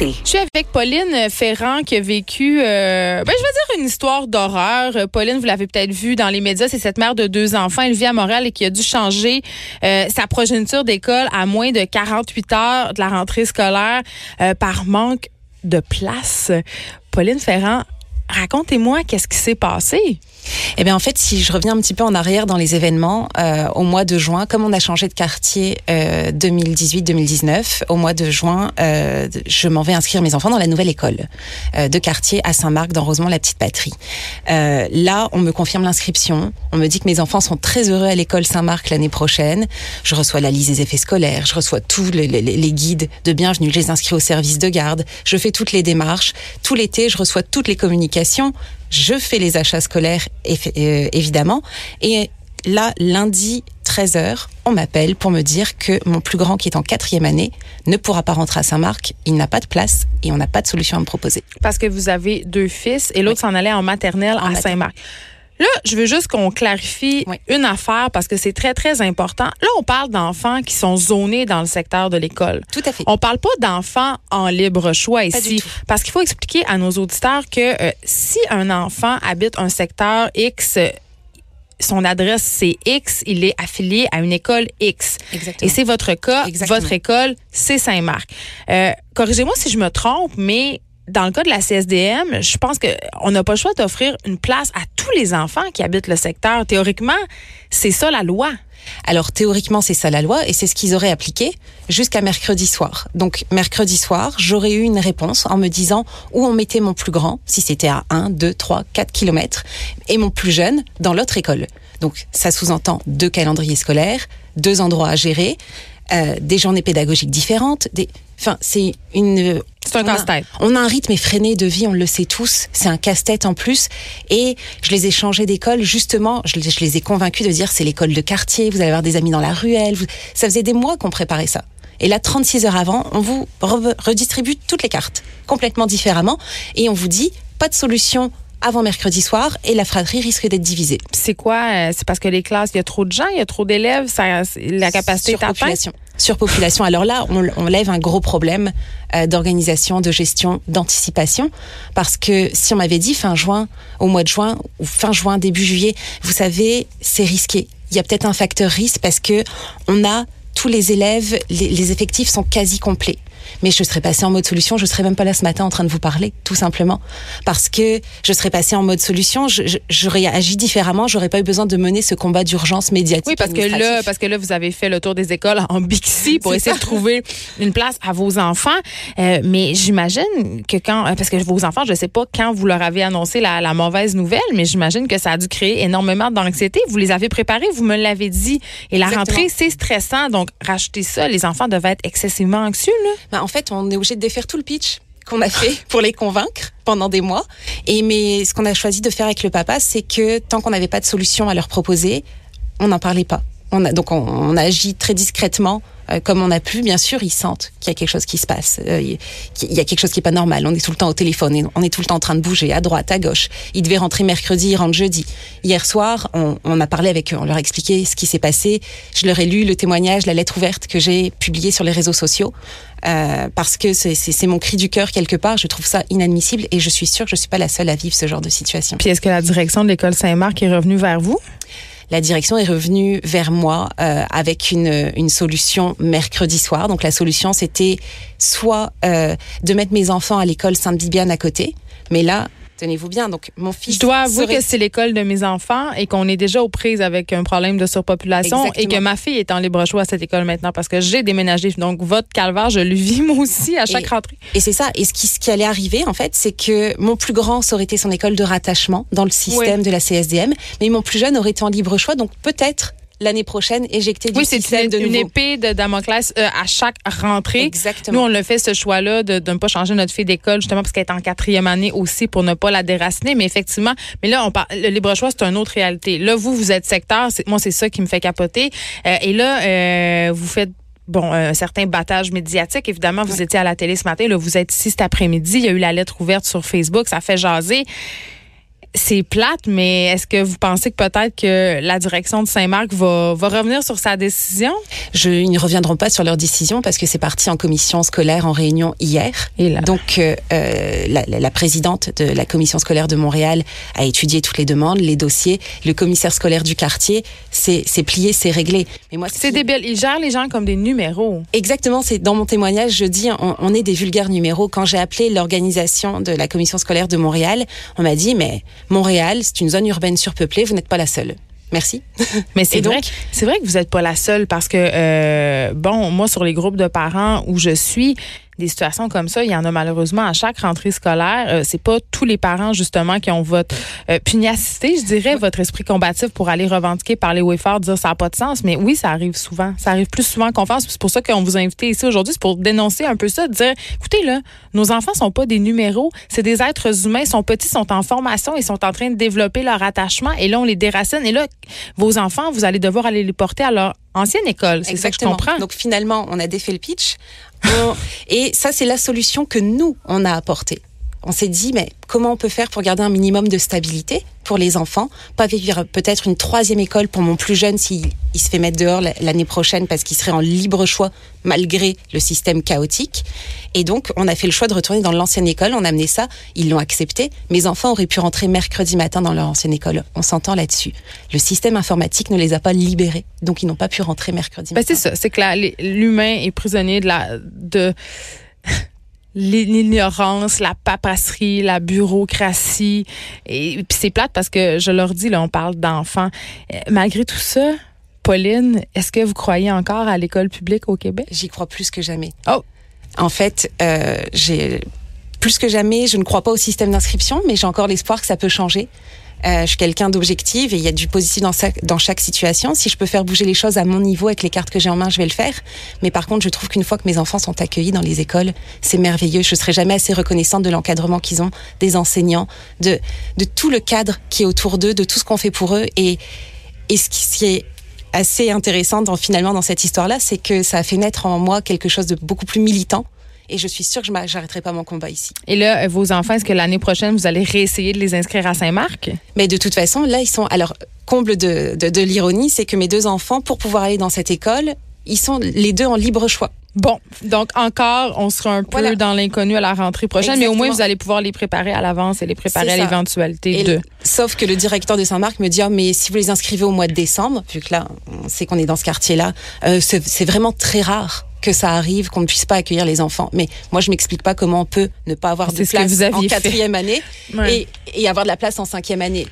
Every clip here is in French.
Je suis avec Pauline Ferrand qui a vécu, euh, ben, je veux dire, une histoire d'horreur. Euh, Pauline, vous l'avez peut-être vu dans les médias, c'est cette mère de deux enfants. Elle vit à Montréal et qui a dû changer euh, sa progéniture d'école à moins de 48 heures de la rentrée scolaire euh, par manque de place. Pauline Ferrand, racontez-moi qu'est-ce qui s'est passé. Eh bien, en fait, si je reviens un petit peu en arrière dans les événements, euh, au mois de juin, comme on a changé de quartier euh, 2018-2019, au mois de juin, euh, je m'en vais inscrire mes enfants dans la nouvelle école euh, de quartier à Saint-Marc, dans Rosemont, la petite patrie. Euh, là, on me confirme l'inscription. On me dit que mes enfants sont très heureux à l'école Saint-Marc l'année prochaine. Je reçois la liste des effets scolaires, je reçois tous les, les guides de bienvenue, je les inscris au service de garde, je fais toutes les démarches. Tout l'été, je reçois toutes les communications je fais les achats scolaires euh, évidemment. Et là lundi 13h on m'appelle pour me dire que mon plus grand qui est en quatrième année ne pourra pas rentrer à Saint-Marc. Il n'a pas de place et on n'a pas de solution à me proposer. Parce que vous avez deux fils et l'autre oui. s'en allait en maternelle en à Saint-Marc Là, je veux juste qu'on clarifie oui. une affaire parce que c'est très, très important. Là, on parle d'enfants qui sont zonés dans le secteur de l'école. Tout à fait. On parle pas d'enfants en libre choix ici. Parce qu'il faut expliquer à nos auditeurs que euh, si un enfant habite un secteur X, son adresse c'est X, il est affilié à une école X. Exactement. Et c'est votre cas, Exactement. votre école, c'est Saint-Marc. Euh, Corrigez-moi si je me trompe, mais dans le cas de la CSDM, je pense qu'on n'a pas le choix d'offrir une place à tous les enfants qui habitent le secteur. Théoriquement, c'est ça la loi. Alors théoriquement, c'est ça la loi et c'est ce qu'ils auraient appliqué jusqu'à mercredi soir. Donc mercredi soir, j'aurais eu une réponse en me disant où on mettait mon plus grand, si c'était à 1, 2, 3, 4 kilomètres, et mon plus jeune dans l'autre école. Donc ça sous-entend deux calendriers scolaires, deux endroits à gérer, euh, des journées pédagogiques différentes, des... Enfin, c'est une. C'est un casse-tête. On a un rythme effréné de vie, on le sait tous. C'est un casse-tête en plus. Et je les ai changés d'école, justement. Je, je, les ai convaincus de dire c'est l'école de quartier, vous allez avoir des amis dans la ruelle. Vous... Ça faisait des mois qu'on préparait ça. Et là, 36 heures avant, on vous re redistribue toutes les cartes, complètement différemment. Et on vous dit pas de solution avant mercredi soir et la fratrie risque d'être divisée. C'est quoi euh, C'est parce que les classes, il y a trop de gens, il y a trop d'élèves, la capacité est Surpopulation. Surpopulation. Alors là, on, lève un gros problème euh, d'organisation, de gestion, d'anticipation, parce que si on m'avait dit fin juin, au mois de juin ou fin juin, début juillet, vous savez, c'est risqué. Il y a peut-être un facteur risque parce que on a tous les élèves, les effectifs sont quasi complets mais je serais passée en mode solution, je serais même pas là ce matin en train de vous parler, tout simplement, parce que je serais passée en mode solution, j'aurais agi différemment, j'aurais pas eu besoin de mener ce combat d'urgence médiatique. Oui, parce que là, parce que là, vous avez fait le tour des écoles en Bixi pour essayer ça. de trouver une place à vos enfants, euh, mais j'imagine que quand, parce que vos enfants, je sais pas quand vous leur avez annoncé la, la mauvaise nouvelle, mais j'imagine que ça a dû créer énormément d'anxiété. Vous les avez préparés, vous me l'avez dit, et la Exactement. rentrée c'est stressant, donc racheter ça, les enfants devaient être excessivement anxieux là. Ben, en fait, on est obligé de défaire tout le pitch qu'on a fait pour les convaincre pendant des mois. Et mais ce qu'on a choisi de faire avec le papa, c'est que tant qu'on n'avait pas de solution à leur proposer, on n'en parlait pas. On donc on, on a agi très discrètement euh, comme on a pu. Bien sûr, ils sentent qu'il y a quelque chose qui se passe. Euh, il y a quelque chose qui est pas normal. On est tout le temps au téléphone. On est tout le temps en train de bouger à droite, à gauche. Ils devaient rentrer mercredi, ils rentrent jeudi. Hier soir, on, a parlé avec eux. On leur a expliqué ce qui s'est passé. Je leur ai lu le témoignage, la lettre ouverte que j'ai publiée sur les réseaux sociaux. Euh, parce que c'est mon cri du cœur quelque part. Je trouve ça inadmissible et je suis sûre que je suis pas la seule à vivre ce genre de situation. Puis est-ce que la direction de l'école Saint-Marc est revenue vers vous? La direction est revenue vers moi euh, avec une, solution mercredi soir. Donc la solution, c'était soit euh, de mettre mes enfants à l'école Sainte-Bibiane à côté, mais là, tenez-vous bien. Donc, mon fils. Je dois avouer serait... que c'est l'école de mes enfants et qu'on est déjà aux prises avec un problème de surpopulation Exactement. et que ma fille est en libre choix à cette école maintenant parce que j'ai déménagé. Donc, votre calvaire, je le vis moi aussi à chaque et, rentrée. Et c'est ça. Et ce qui, ce qui allait arriver, en fait, c'est que mon plus grand, ça aurait été son école de rattachement dans le système Oui. de la CSDM, mais mon plus jeune aurait été en libre choix. Donc, peut-être l'année prochaine éjecté du oui, système une, de nouveau. une épée de Damoclès euh, à chaque rentrée. Exactement. Nous, on le fait ce choix-là de, de ne pas changer notre fille d'école justement parce qu'elle est en quatrième année aussi pour ne pas la déraciner. Mais effectivement, mais là, on parle, le libre choix, c'est une autre réalité. Là, vous, vous êtes secteur. Moi, c'est ça qui me fait capoter. Euh, et là, euh, vous faites bon, un certain battage médiatique. Évidemment, vous étiez à la télé ce matin. Là, vous êtes ici cet après-midi. Il y a eu la lettre ouverte sur Facebook. Ça fait jaser. C'est plate, mais est-ce que vous pensez que peut-être que la direction de Saint-Marc va, va revenir sur sa décision? Je, ils ne reviendront pas sur leur décision parce que c'est parti en commission scolaire en réunion hier. Et là. Donc, euh, euh, la, la, présidente de la commission scolaire de Montréal a étudié toutes les demandes, les dossiers. Le commissaire scolaire du quartier, c'est plié, c'est réglé. Mais moi, c'est débile. Ils gèrent les gens comme des numéros. Exactement. C'est dans mon témoignage, je dis, on, on est des vulgaires numéros. Quand j'ai appelé l'organisation de la commission scolaire de Montréal, on m'a dit, mais Montréal, c'est une zone urbaine surpeuplée, vous n'êtes pas la seule. Merci. Mais c'est vrai, c'est vrai que vous n'êtes pas la seule parce que euh, bon, moi sur les groupes de parents où je suis, des situations comme ça, il y en a malheureusement à chaque rentrée scolaire. Euh, c'est pas tous les parents justement qui ont votre euh, pugnacité, je dirais, votre esprit combatif pour aller revendiquer, parler haut et fort, dire ça n'a pas de sens. Mais oui, ça arrive souvent. Ça arrive plus souvent qu'on pense. C'est pour ça qu'on vous a invité ici aujourd'hui, c'est pour dénoncer un peu ça, dire, écoutez là, nos enfants sont pas des numéros, c'est des êtres humains, ils sont petits, sont en formation, ils sont en train de développer leur attachement. Et là, on les déracine. Et là, vos enfants, vous allez devoir aller les porter à leur ancienne école. C'est ça que je comprends. Donc finalement, on a défait le pitch. et ça, c'est la solution que nous, on a apportée on s'est dit, mais comment on peut faire pour garder un minimum de stabilité pour les enfants Pas vivre peut-être une troisième école pour mon plus jeune s'il il se fait mettre dehors l'année prochaine parce qu'il serait en libre choix malgré le système chaotique. Et donc, on a fait le choix de retourner dans l'ancienne école. On a amené ça. Ils l'ont accepté. Mes enfants auraient pu rentrer mercredi matin dans leur ancienne école. On s'entend là-dessus. Le système informatique ne les a pas libérés. Donc, ils n'ont pas pu rentrer mercredi ben, matin. C'est ça. C'est que l'humain est prisonnier de la, de, l'ignorance, la papasserie, la bureaucratie. Et, puis c'est plate parce que je leur dis, là, on parle d'enfants. Euh, malgré tout ça, Pauline, est-ce que vous croyez encore à l'école publique au Québec? J'y crois plus que jamais. Oh! En fait, euh, j'ai plus que jamais, je ne crois pas au système d'inscription, mais j'ai encore l'espoir que ça peut changer. Euh, je suis quelqu'un d'objectif et il y a du positif dans, chaque situation. Si je peux faire bouger les choses à mon niveau avec les cartes que j'ai en main, je vais le faire. Mais par contre, je trouve qu'une fois que mes enfants sont accueillis dans les écoles, c'est merveilleux. Je serai jamais assez reconnaissante de l'encadrement qu'ils ont, des enseignants, de, de tout le cadre qui est autour d'eux, de tout ce qu'on fait pour eux. Et, et ce qui est assez intéressant dans, finalement dans cette histoire-là, c'est que ça a fait naître en moi quelque chose de beaucoup plus militant et je suis sûre que je n'arrêterai pas mon combat ici. Et là, euh, vos enfants, est-ce que l'année prochaine, vous allez réessayer de les inscrire à Saint-Marc? Mais de toute façon, là, ils sont. Alors, comble de, de, de l'ironie, c'est que mes deux enfants, pour pouvoir aller dans cette école, ils sont les deux en libre choix. Bon, donc encore, on sera un peu dans l'inconnu à la rentrée prochaine, mais au moins vous allez pouvoir les préparer à l'avance et les préparer à l'éventualité de. Sauf que le directeur de Saint-Marc me dit ah, mais si vous les inscrivez au mois de décembre, vu que là on sait qu'on est dans ce quartier-là, euh, c'est vraiment très rare que ça arrive, qu'on ne puisse pas accueillir les enfants. Mais moi, je m'explique pas comment on peut ne pas avoir de place en quatrième année et, et avoir de la place en cinquième année.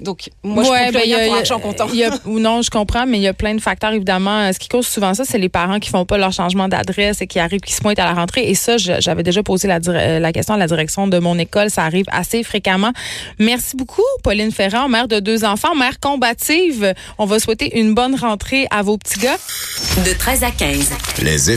Donc, moi, je ne ben, rien pour argent comptant. ou non, je comprends, mais il y a plein de facteurs, évidemment. Ce qui cause souvent ça, c'est les parents qui font pas leur changement d'adresse et qui arrivent, qui se pointent à la rentrée. Et ça, j'avais déjà posé la, la, question à la direction de mon école. Ça arrive assez fréquemment. Merci beaucoup, Pauline Ferrand, mère de deux enfants, mère combative. On va souhaiter une bonne rentrée à vos petits gars. De 13 à 15. Les